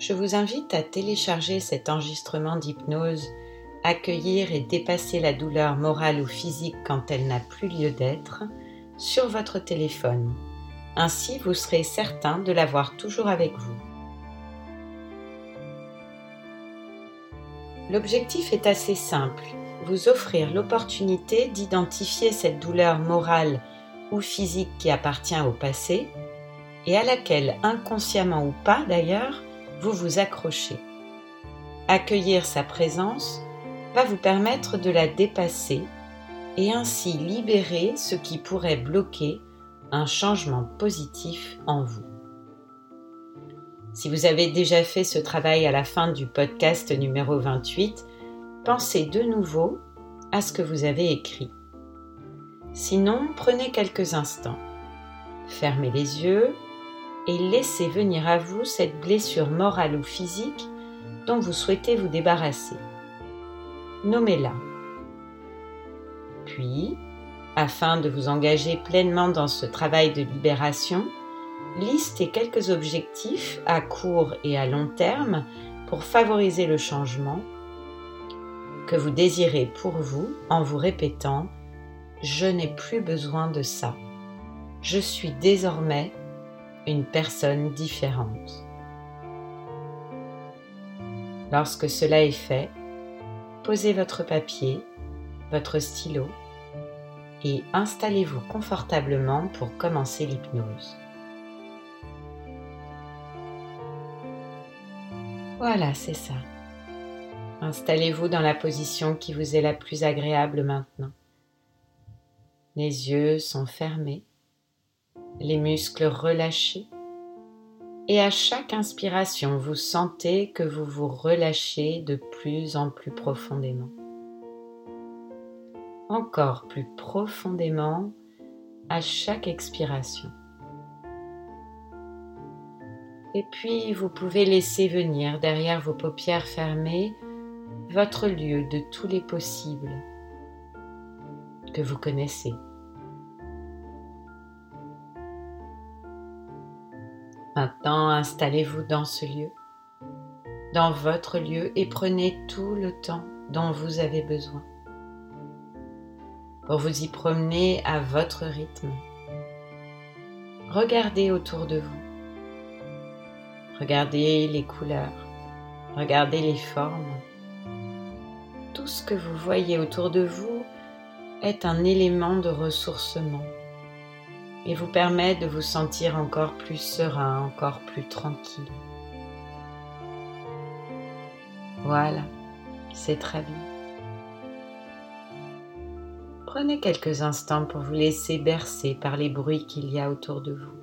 je vous invite à télécharger cet enregistrement d'hypnose Accueillir et dépasser la douleur morale ou physique quand elle n'a plus lieu d'être sur votre téléphone. Ainsi, vous serez certain de l'avoir toujours avec vous. L'objectif est assez simple, vous offrir l'opportunité d'identifier cette douleur morale ou physique qui appartient au passé et à laquelle, inconsciemment ou pas d'ailleurs, vous vous accrochez. Accueillir sa présence va vous permettre de la dépasser et ainsi libérer ce qui pourrait bloquer un changement positif en vous. Si vous avez déjà fait ce travail à la fin du podcast numéro 28, pensez de nouveau à ce que vous avez écrit. Sinon, prenez quelques instants. Fermez les yeux et laissez venir à vous cette blessure morale ou physique dont vous souhaitez vous débarrasser. Nommez-la. Puis, afin de vous engager pleinement dans ce travail de libération, listez quelques objectifs à court et à long terme pour favoriser le changement que vous désirez pour vous en vous répétant ⁇ Je n'ai plus besoin de ça. Je suis désormais une personne différente. Lorsque cela est fait, posez votre papier, votre stylo et installez-vous confortablement pour commencer l'hypnose. Voilà, c'est ça. Installez-vous dans la position qui vous est la plus agréable maintenant. Les yeux sont fermés les muscles relâchés. Et à chaque inspiration, vous sentez que vous vous relâchez de plus en plus profondément. Encore plus profondément à chaque expiration. Et puis, vous pouvez laisser venir derrière vos paupières fermées votre lieu de tous les possibles que vous connaissez. Maintenant, installez-vous dans ce lieu, dans votre lieu, et prenez tout le temps dont vous avez besoin pour vous y promener à votre rythme. Regardez autour de vous. Regardez les couleurs. Regardez les formes. Tout ce que vous voyez autour de vous est un élément de ressourcement et vous permet de vous sentir encore plus serein, encore plus tranquille. Voilà, c'est très bien. Prenez quelques instants pour vous laisser bercer par les bruits qu'il y a autour de vous.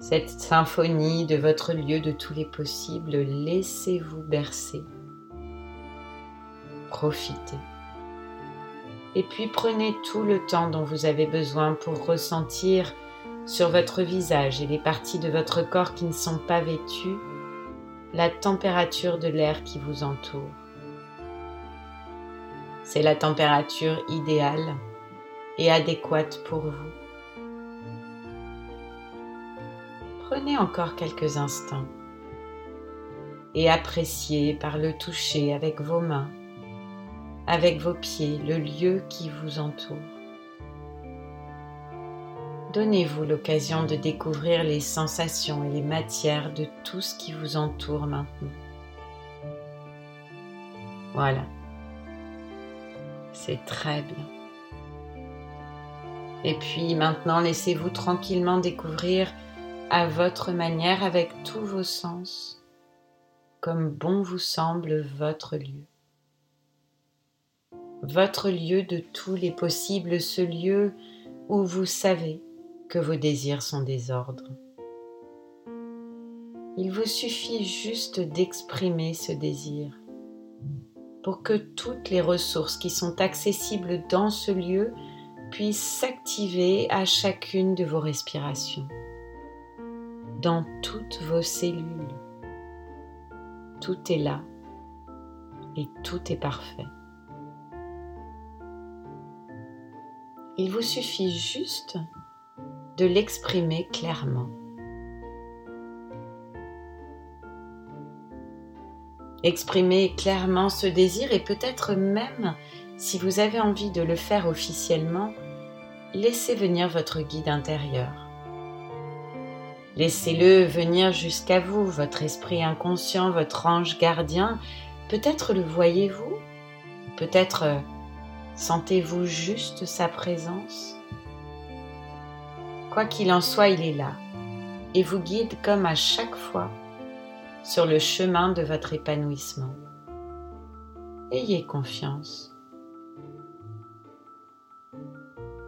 Cette symphonie de votre lieu de tous les possibles, laissez-vous bercer. Profitez. Et puis prenez tout le temps dont vous avez besoin pour ressentir sur votre visage et les parties de votre corps qui ne sont pas vêtues la température de l'air qui vous entoure. C'est la température idéale et adéquate pour vous. Prenez encore quelques instants et appréciez par le toucher avec vos mains avec vos pieds le lieu qui vous entoure. Donnez-vous l'occasion de découvrir les sensations et les matières de tout ce qui vous entoure maintenant. Voilà. C'est très bien. Et puis maintenant, laissez-vous tranquillement découvrir à votre manière avec tous vos sens, comme bon vous semble votre lieu votre lieu de tous les possibles, ce lieu où vous savez que vos désirs sont désordres. Il vous suffit juste d'exprimer ce désir pour que toutes les ressources qui sont accessibles dans ce lieu puissent s'activer à chacune de vos respirations, dans toutes vos cellules. Tout est là et tout est parfait. Il vous suffit juste de l'exprimer clairement. Exprimer clairement ce désir et peut-être même, si vous avez envie de le faire officiellement, laissez venir votre guide intérieur. Laissez-le venir jusqu'à vous, votre esprit inconscient, votre ange gardien. Peut-être le voyez-vous, peut-être sentez-vous juste sa présence? Quoi qu'il en soit, il est là et vous guide comme à chaque fois sur le chemin de votre épanouissement. Ayez confiance.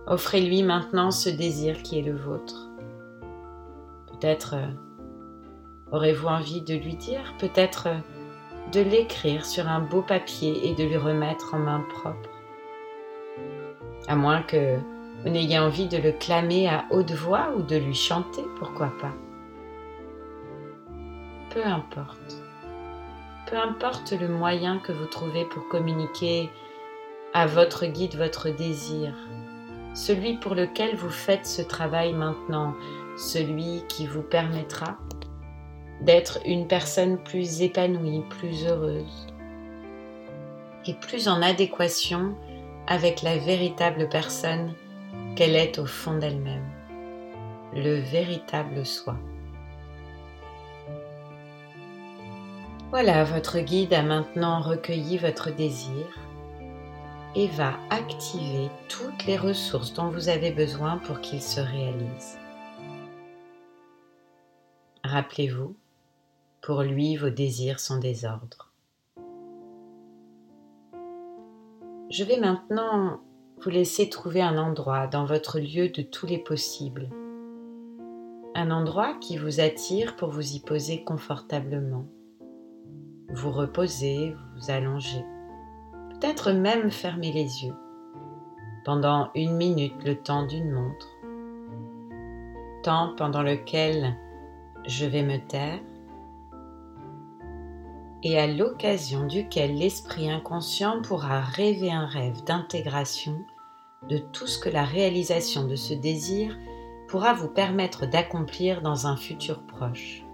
Offrez-lui maintenant ce désir qui est le vôtre. Peut-être euh, aurez-vous envie de lui dire, peut-être euh, de l'écrire sur un beau papier et de lui remettre en main propre. À moins que vous n'ayez envie de le clamer à haute voix ou de lui chanter, pourquoi pas. Peu importe. Peu importe le moyen que vous trouvez pour communiquer à votre guide votre désir, celui pour lequel vous faites ce travail maintenant, celui qui vous permettra d'être une personne plus épanouie, plus heureuse et plus en adéquation avec la véritable personne qu'elle est au fond d'elle-même, le véritable soi. Voilà, votre guide a maintenant recueilli votre désir et va activer toutes les ressources dont vous avez besoin pour qu'il se réalise. Rappelez-vous, pour lui, vos désirs sont des ordres. Je vais maintenant vous laisser trouver un endroit dans votre lieu de tous les possibles. Un endroit qui vous attire pour vous y poser confortablement. Vous reposer, vous allonger peut-être même fermer les yeux pendant une minute le temps d'une montre, temps pendant lequel je vais me taire et à l'occasion duquel l'esprit inconscient pourra rêver un rêve d'intégration de tout ce que la réalisation de ce désir pourra vous permettre d'accomplir dans un futur proche.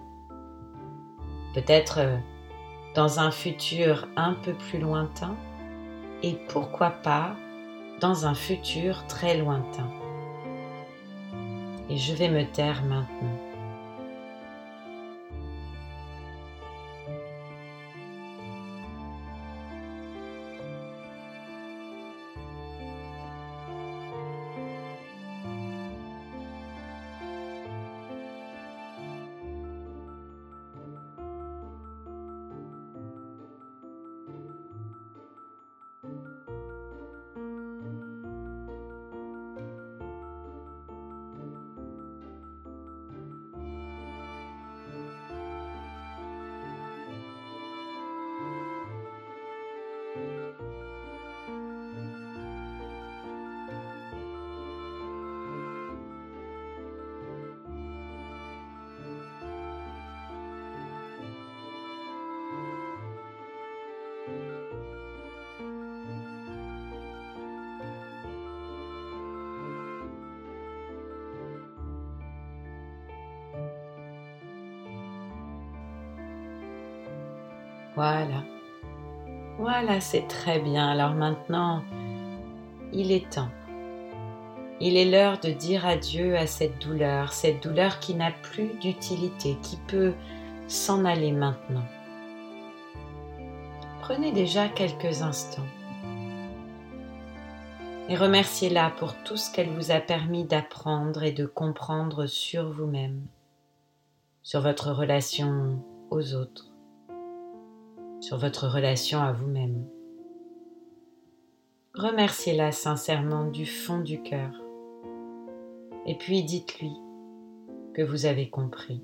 Peut-être euh, dans un futur un peu plus lointain, et pourquoi pas dans un futur très lointain. Et je vais me taire maintenant. Voilà. Voilà, c'est très bien. Alors maintenant, il est temps. Il est l'heure de dire adieu à cette douleur, cette douleur qui n'a plus d'utilité, qui peut s'en aller maintenant. Prenez déjà quelques instants et remerciez-la pour tout ce qu'elle vous a permis d'apprendre et de comprendre sur vous-même, sur votre relation aux autres, sur votre relation à vous-même. Remerciez-la sincèrement du fond du cœur. Et puis dites-lui que vous avez compris.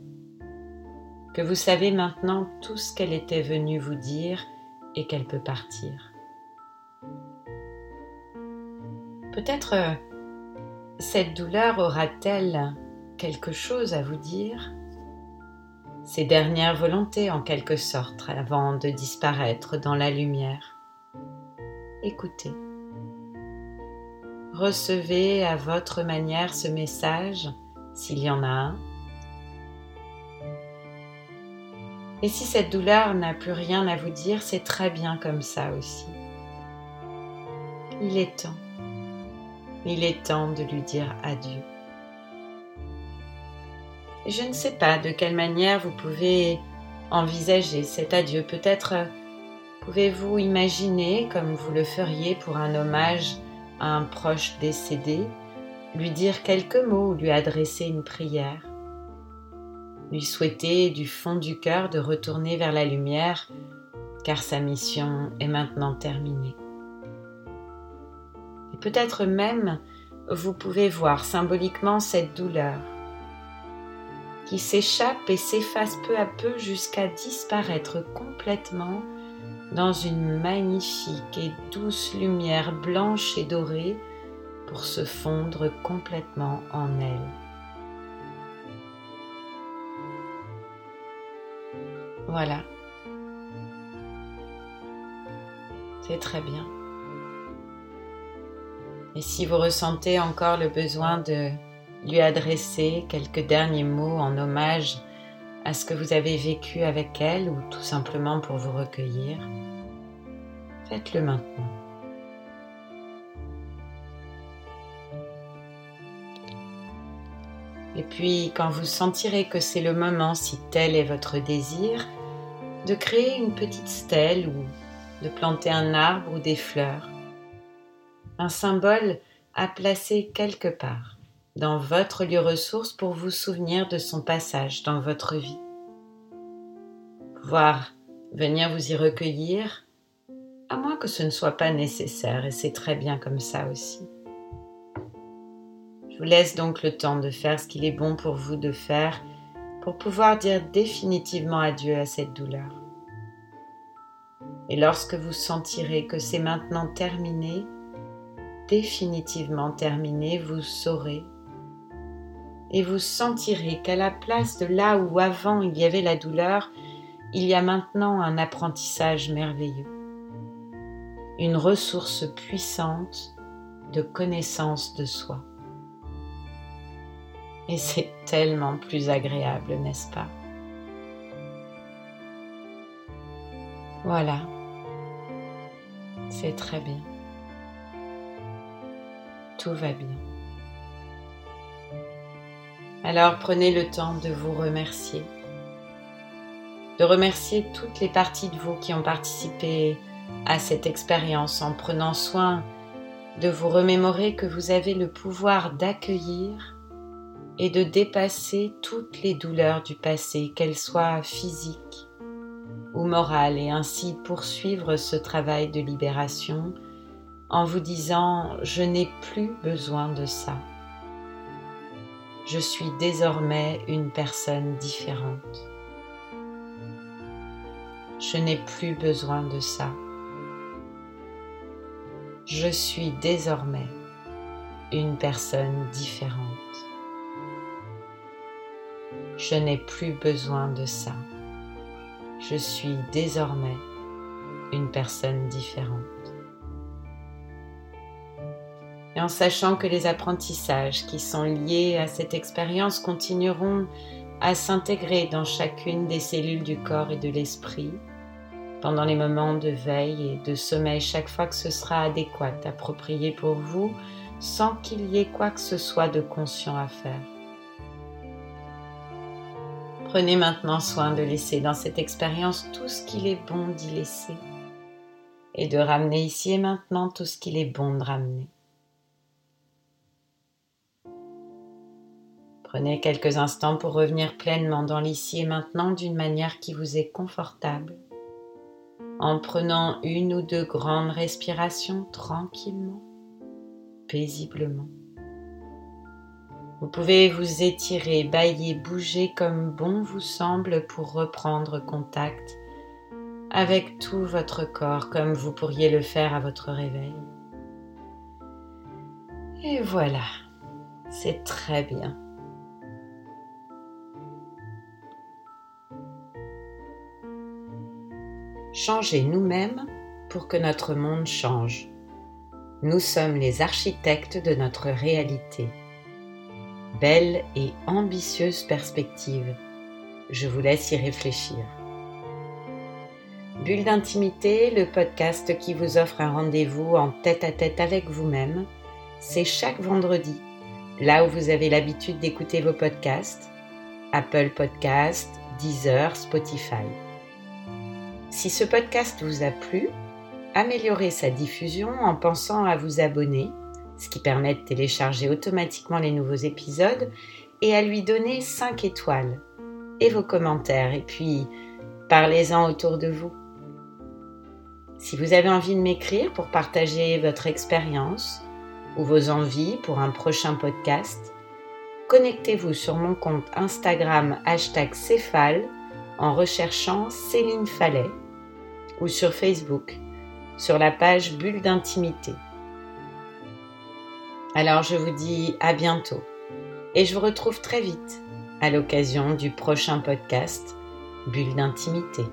que vous savez maintenant tout ce qu'elle était venue vous dire et qu'elle peut partir. Peut-être euh, cette douleur aura-t-elle quelque chose à vous dire? Ses dernières volontés en quelque sorte avant de disparaître dans la lumière. Écoutez. Recevez à votre manière ce message, s'il y en a un. Et si cette douleur n'a plus rien à vous dire, c'est très bien comme ça aussi. Il est temps. Il est temps de lui dire adieu. Je ne sais pas de quelle manière vous pouvez envisager cet adieu. Peut-être pouvez-vous imaginer, comme vous le feriez pour un hommage à un proche décédé, lui dire quelques mots ou lui adresser une prière, lui souhaiter du fond du cœur de retourner vers la lumière, car sa mission est maintenant terminée. Et peut-être même vous pouvez voir symboliquement cette douleur qui s'échappe et s'efface peu à peu jusqu'à disparaître complètement dans une magnifique et douce lumière blanche et dorée pour se fondre complètement en elle. Voilà. C'est très bien. Et si vous ressentez encore le besoin de lui adresser quelques derniers mots en hommage à ce que vous avez vécu avec elle ou tout simplement pour vous recueillir, faites-le maintenant. Et puis, quand vous sentirez que c'est le moment, si tel est votre désir, de créer une petite stèle ou de planter un arbre ou des fleurs, un symbole à placer quelque part dans votre lieu ressource pour vous souvenir de son passage dans votre vie. Pouvoir venir vous y recueillir, à moins que ce ne soit pas nécessaire, et c'est très bien comme ça aussi. Je vous laisse donc le temps de faire ce qu'il est bon pour vous de faire pour pouvoir dire définitivement adieu à cette douleur. Et lorsque vous sentirez que c'est maintenant terminé, définitivement terminé, vous saurez et vous sentirez qu'à la place de là où avant il y avait la douleur, il y a maintenant un apprentissage merveilleux, une ressource puissante de connaissance de soi. Et c'est tellement plus agréable, n'est-ce pas? Voilà, c'est très bien. Tout va bien. Alors prenez le temps de vous remercier, de remercier toutes les parties de vous qui ont participé à cette expérience en prenant soin de vous remémorer que vous avez le pouvoir d'accueillir et de dépasser toutes les douleurs du passé, qu'elles soient physiques ou morales, et ainsi poursuivre ce travail de libération en vous disant ⁇ Je n'ai plus besoin de ça ⁇ je suis désormais une personne différente. Je n'ai plus besoin de ça. Je suis désormais une personne différente. Je n'ai plus besoin de ça. Je suis désormais une personne différente et en sachant que les apprentissages qui sont liés à cette expérience continueront à s'intégrer dans chacune des cellules du corps et de l'esprit pendant les moments de veille et de sommeil chaque fois que ce sera adéquat, approprié pour vous, sans qu'il y ait quoi que ce soit de conscient à faire. Prenez maintenant soin de laisser dans cette expérience tout ce qu'il est bon d'y laisser et de ramener ici et maintenant tout ce qu'il est bon de ramener. Prenez quelques instants pour revenir pleinement dans l'ici et maintenant d'une manière qui vous est confortable, en prenant une ou deux grandes respirations tranquillement, paisiblement. Vous pouvez vous étirer, bailler, bouger comme bon vous semble pour reprendre contact avec tout votre corps comme vous pourriez le faire à votre réveil. Et voilà, c'est très bien. Changer nous-mêmes pour que notre monde change. Nous sommes les architectes de notre réalité. Belle et ambitieuse perspective. Je vous laisse y réfléchir. Bulle d'intimité, le podcast qui vous offre un rendez-vous en tête-à-tête avec vous-même, c'est chaque vendredi, là où vous avez l'habitude d'écouter vos podcasts, Apple Podcasts, Deezer, Spotify. Si ce podcast vous a plu, améliorez sa diffusion en pensant à vous abonner, ce qui permet de télécharger automatiquement les nouveaux épisodes, et à lui donner 5 étoiles, et vos commentaires, et puis parlez-en autour de vous. Si vous avez envie de m'écrire pour partager votre expérience ou vos envies pour un prochain podcast, connectez-vous sur mon compte Instagram hashtag Céphale en recherchant Céline Fallet ou sur Facebook sur la page Bulle d'intimité. Alors je vous dis à bientôt et je vous retrouve très vite à l'occasion du prochain podcast Bulle d'intimité.